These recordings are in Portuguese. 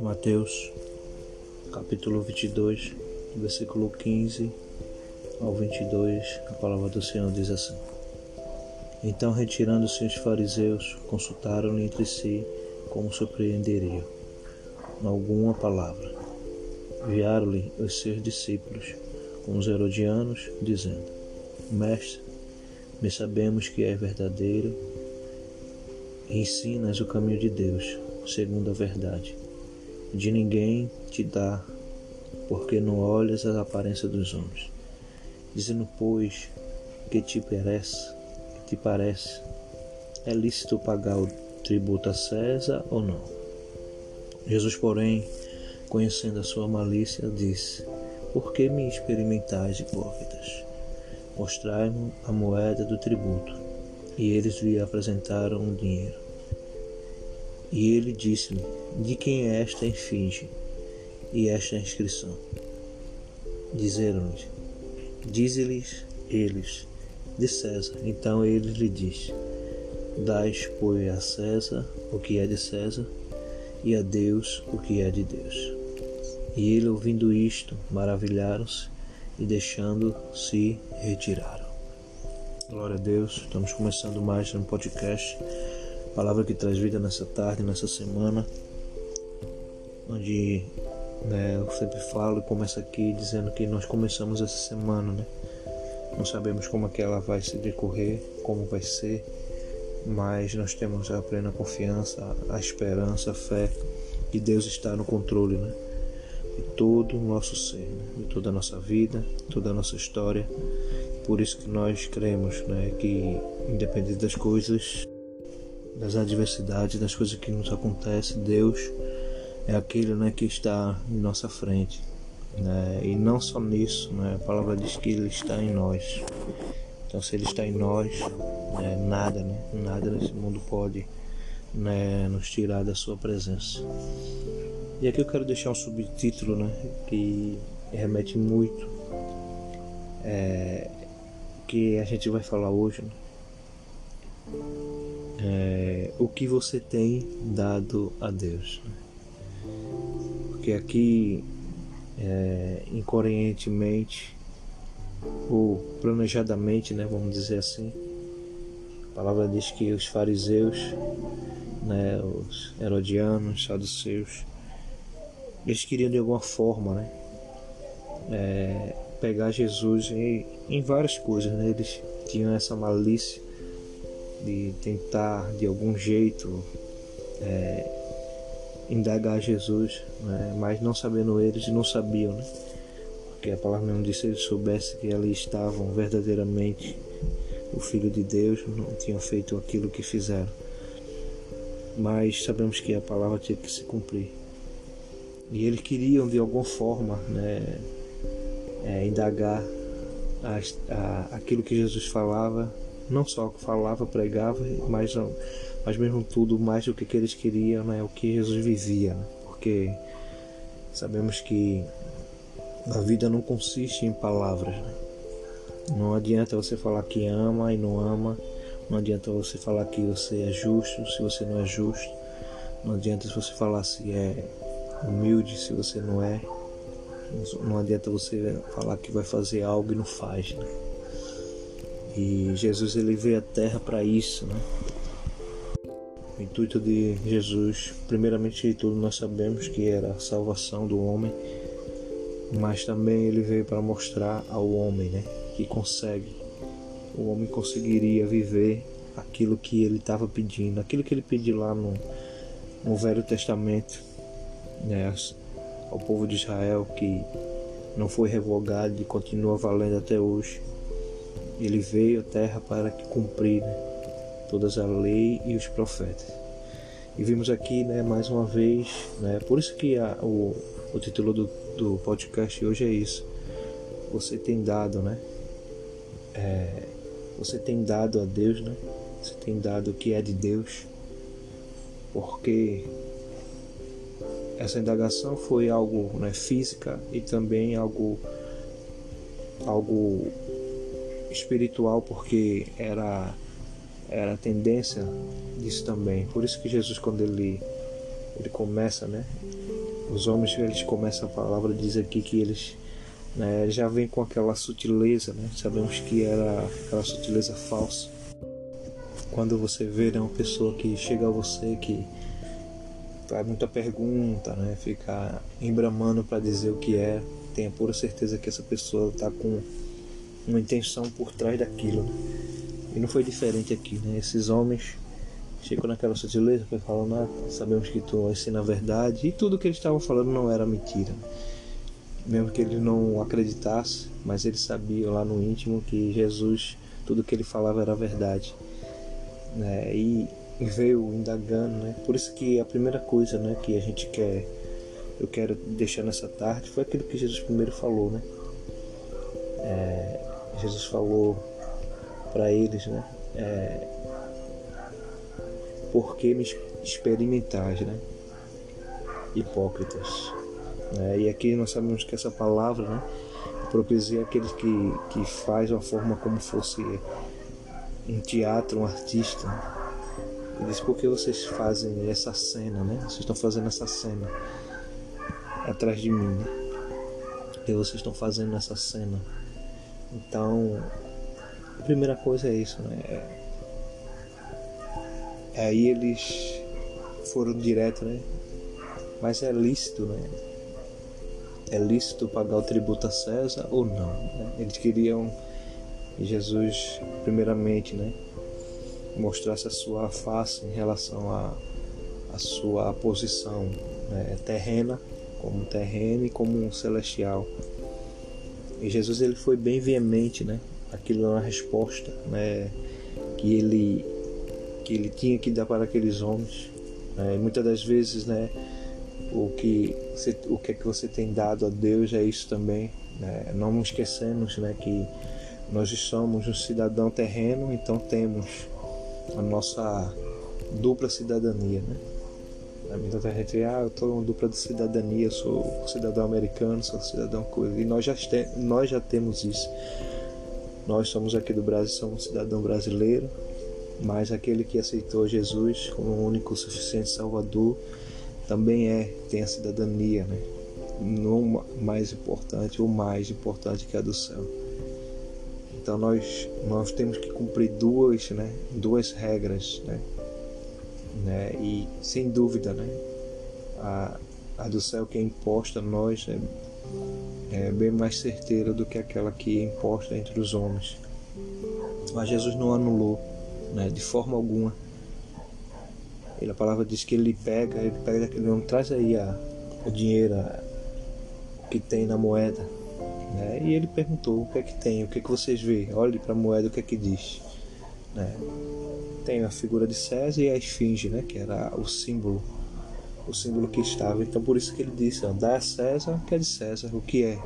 Mateus, capítulo 22, versículo 15 ao 22, a palavra do Senhor diz assim: Então, retirando-se os fariseus, consultaram entre si como surpreenderiam alguma palavra. Enviaram-lhe os seus discípulos os herodianos, dizendo: Mestre, me sabemos que és verdadeiro ensinas o caminho de Deus, segundo a verdade de ninguém te dá, porque não olhas as aparências dos homens. Dizendo, pois, que te parece, que te parece, é lícito pagar o tributo a César ou não? Jesus, porém, conhecendo a sua malícia, disse: Por que me experimentais, hipócritas? Mostrai-me a moeda do tributo. E eles lhe apresentaram o dinheiro. E ele disse-lhe: de quem é esta efígie e esta inscrição? Dizeram-lhe, dize-lhes eles, de César. Então ele lhe disse, dais, pois, a César o que é de César, e a Deus o que é de Deus. E ele, ouvindo isto, maravilharam-se e deixando se retiraram. Glória a Deus, estamos começando mais um podcast, palavra que traz vida nessa tarde, nessa semana onde né, eu sempre falo e começo aqui dizendo que nós começamos essa semana, né? Não sabemos como é que ela vai se decorrer, como vai ser, mas nós temos a plena confiança, a esperança, a fé que Deus está no controle, né? De todo o nosso ser, né? de toda a nossa vida, toda a nossa história. Por isso que nós cremos, né, que independente das coisas, das adversidades, das coisas que nos acontecem, Deus é aquele né, que está em nossa frente. Né? E não só nisso, né? a palavra diz que Ele está em nós. Então, se Ele está em nós, né, nada, né, nada nesse mundo pode né, nos tirar da Sua presença. E aqui eu quero deixar um subtítulo né, que remete muito é, que a gente vai falar hoje. Né? É, o que você tem dado a Deus. Né? porque aqui é, incoerentemente ou planejadamente, né, vamos dizer assim, a palavra diz que os fariseus, né, os herodianos, os saduceus, eles queriam de alguma forma, né, é, pegar Jesus em, em várias coisas, né, eles tinham essa malícia de tentar de algum jeito é, indagar Jesus, né? mas não sabendo eles, não sabiam, né? porque a palavra mesmo disse: se eles soubessem que ali estavam verdadeiramente o Filho de Deus, não tinham feito aquilo que fizeram. Mas sabemos que a palavra tinha que se cumprir. E eles queriam de alguma forma né, é, indagar a, a, aquilo que Jesus falava, não só falava, pregava, mas mas mesmo tudo mais do que, que eles queriam né, o que Jesus vivia, né? porque sabemos que a vida não consiste em palavras. Né? Não adianta você falar que ama e não ama, não adianta você falar que você é justo se você não é justo, não adianta você falar se é humilde se você não é, não adianta você falar que vai fazer algo e não faz. Né? E Jesus ele veio à Terra para isso, né? O intuito de Jesus, primeiramente de tudo, nós sabemos que era a salvação do homem, mas também ele veio para mostrar ao homem, né, que consegue. O homem conseguiria viver aquilo que ele estava pedindo, aquilo que ele pediu lá no, no Velho Testamento, né, ao povo de Israel que não foi revogado e continua valendo até hoje. Ele veio à terra para cumprir né, todas a lei e os profetas. E vimos aqui, né, mais uma vez, né, por isso que a, o, o título do, do podcast hoje é isso. Você tem dado, né? É, você tem dado a Deus, né? Você tem dado o que é de Deus, porque essa indagação foi algo né, física e também algo algo espiritual, porque era era a tendência disso também. Por isso que Jesus, quando ele, ele começa, né? Os homens, eles começam a palavra, diz aqui que eles né, já vem com aquela sutileza, né? Sabemos que era aquela sutileza falsa. Quando você vê né, uma pessoa que chega a você que faz muita pergunta, né? Fica embramando para dizer o que é, tenha pura certeza que essa pessoa está com uma intenção por trás daquilo. Né? E não foi diferente aqui, né? Esses homens chegou naquela sutileza, foi falando, ah, sabemos que tu ensina a verdade, e tudo que eles estavam falando não era mentira. Mesmo que ele não acreditasse, mas ele sabia lá no íntimo que Jesus, tudo que ele falava era verdade. Né? E veio indagando, né? Por isso que a primeira coisa, né, que a gente quer, eu quero deixar nessa tarde, foi aquilo que Jesus primeiro falou, né? É, Jesus falou para eles, né? É, por que me experimentais, né? Hipócritas. É, e aqui nós sabemos que essa palavra, né? É aquele que, que faz uma forma como fosse um teatro, um artista. Ele diz, por que vocês fazem essa cena, né? Vocês estão fazendo essa cena atrás de mim, né? Por que vocês estão fazendo essa cena? Então, a primeira coisa é isso, né? É, aí eles foram direto, né? Mas é lícito, né? É lícito pagar o tributo a César ou não? Né? Eles queriam que Jesus, primeiramente, né? Mostrasse a sua face em relação à sua posição né? terrena, como terreno e como um celestial. E Jesus ele foi bem veemente, né? Aquilo é uma resposta, né? Que ele que ele tinha que dar para aqueles homens. Né? Muitas das vezes, né? O que você, o que é que você tem dado a Deus é isso também. Né? Não esquecemos, né? Que nós somos um cidadão terreno, então temos a nossa dupla cidadania, né? Muita gente, ah, eu estou uma dupla de cidadania, sou cidadão americano, sou cidadão coisa. E nós já, nós já temos isso. Nós somos aqui do Brasil, somos cidadão brasileiro, mas aquele que aceitou Jesus como o único suficiente Salvador também é, tem a cidadania, né? Não mais importante ou mais importante que a do céu. Então nós, nós temos que cumprir duas, né? duas regras, né? né? E sem dúvida, né? A, a do céu que é imposta a nós é, é bem mais certeira do que aquela que é imposta entre os homens. Mas Jesus não anulou, né? De forma alguma. Ele, a palavra diz que ele pega, ele pega homem, traz aí a, o dinheiro a, que tem na moeda. Né? E ele perguntou o que é que tem, o que é que vocês veem, olhe para a moeda, o que é que diz. Né? tem a figura de César e a esfinge, né, que era o símbolo, o símbolo que estava. Então por isso que ele disse, dá a César o que é de César, o que é,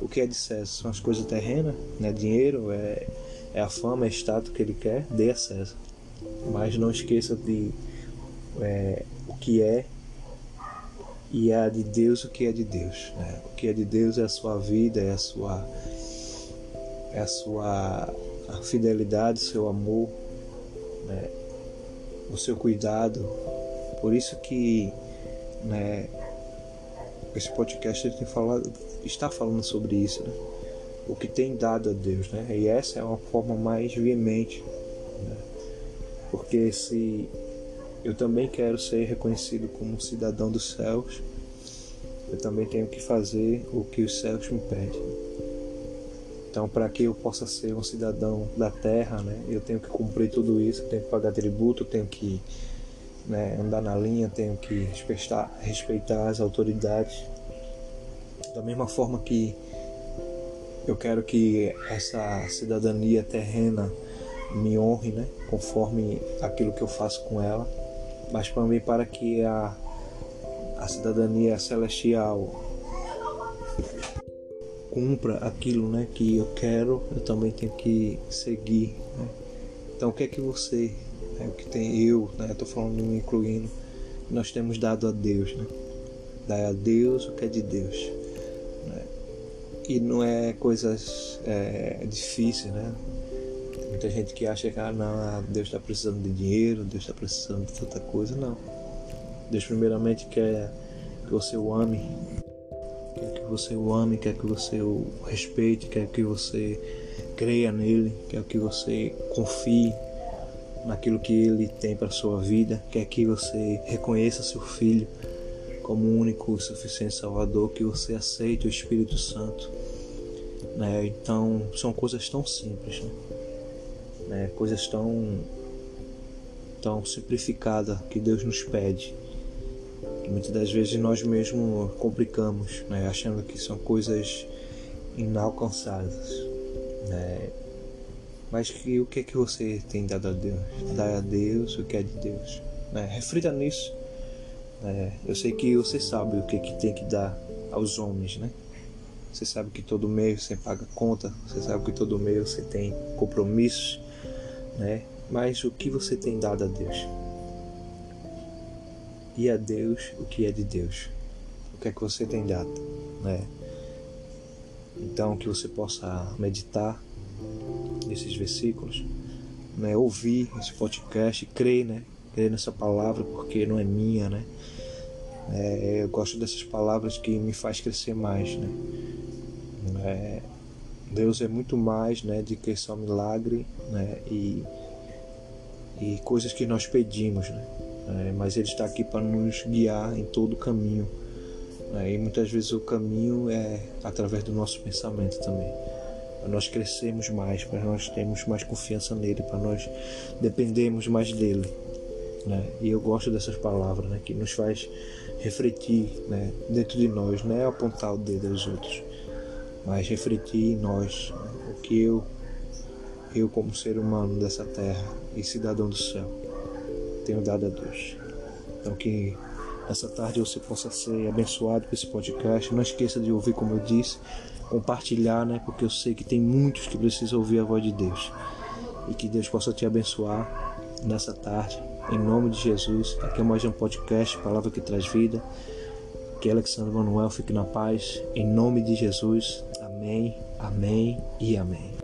o que é de César são as coisas terrenas, né, dinheiro, é, é a fama, é a status que ele quer, dê a César. Mas não esqueça de é, o que é e é de Deus o que é de Deus. Né? O que é de Deus é a sua vida, é a sua é a sua a fidelidade, o seu amor, né, o seu cuidado. Por isso que né, esse podcast falado, está falando sobre isso, né? o que tem dado a Deus, né? E essa é uma forma mais veemente, né? porque se eu também quero ser reconhecido como cidadão dos céus, eu também tenho que fazer o que os céus me pedem. Então, para que eu possa ser um cidadão da terra, né, eu tenho que cumprir tudo isso, tenho que pagar tributo, tenho que né, andar na linha, tenho que respeitar, respeitar as autoridades. Da mesma forma que eu quero que essa cidadania terrena me honre, né, conforme aquilo que eu faço com ela, mas também para que a, a cidadania celestial cumpra aquilo né, que eu quero, eu também tenho que seguir. Né? Então, o que é que você, né, o que tem eu, né, estou falando me incluindo, nós temos dado a Deus, né? Dar a Deus o que é de Deus. Né? E não é coisas é, difíceis, né? Muita gente que acha que ah, não, ah, Deus está precisando de dinheiro, Deus está precisando de tanta coisa. Não. Deus primeiramente quer que você o ame, quer que você o ame, quer que você o respeite, quer que você creia nele, quer que você confie naquilo que ele tem para sua vida, quer que você reconheça seu filho como o único e suficiente Salvador, que você aceite o Espírito Santo. Né? Então são coisas tão simples, né? Né? coisas tão tão simplificadas que Deus nos pede muitas das vezes nós mesmos complicamos, né? achando que são coisas inalcançáveis. Né? Mas que, o que é que você tem dado a Deus? Dá a Deus o que é de Deus. Né? Reflita nisso. Né? Eu sei que você sabe o que, é que tem que dar aos homens, né? Você sabe que todo mês você paga conta, você sabe que todo mês você tem compromissos, né? Mas o que você tem dado a Deus? e a Deus o que é de Deus. O que é que você tem dado, né? Então que você possa meditar nesses versículos, né? Ouvir esse podcast, crer, né? Crer nessa palavra porque não é minha, né? É, eu gosto dessas palavras que me faz crescer mais, né? É, Deus é muito mais, né, de que só milagre, né? E e coisas que nós pedimos, né? é, mas Ele está aqui para nos guiar em todo o caminho. Né? E muitas vezes o caminho é através do nosso pensamento também. Para nós crescermos mais, para nós termos mais confiança nele, para nós dependermos mais dele. Né? E eu gosto dessas palavras né? que nos faz refletir né? dentro de nós, não é apontar o dedo aos outros, mas refletir em nós né? o que eu, eu como ser humano dessa terra e cidadão do céu, tenho dado a Deus. Então que essa tarde você possa ser abençoado por esse podcast. Não esqueça de ouvir, como eu disse, compartilhar, né? Porque eu sei que tem muitos que precisam ouvir a voz de Deus. E que Deus possa te abençoar nessa tarde. Em nome de Jesus. Aqui é mais um podcast, palavra que traz vida. Que Alexandre Manuel fique na paz. Em nome de Jesus. Amém, amém e amém.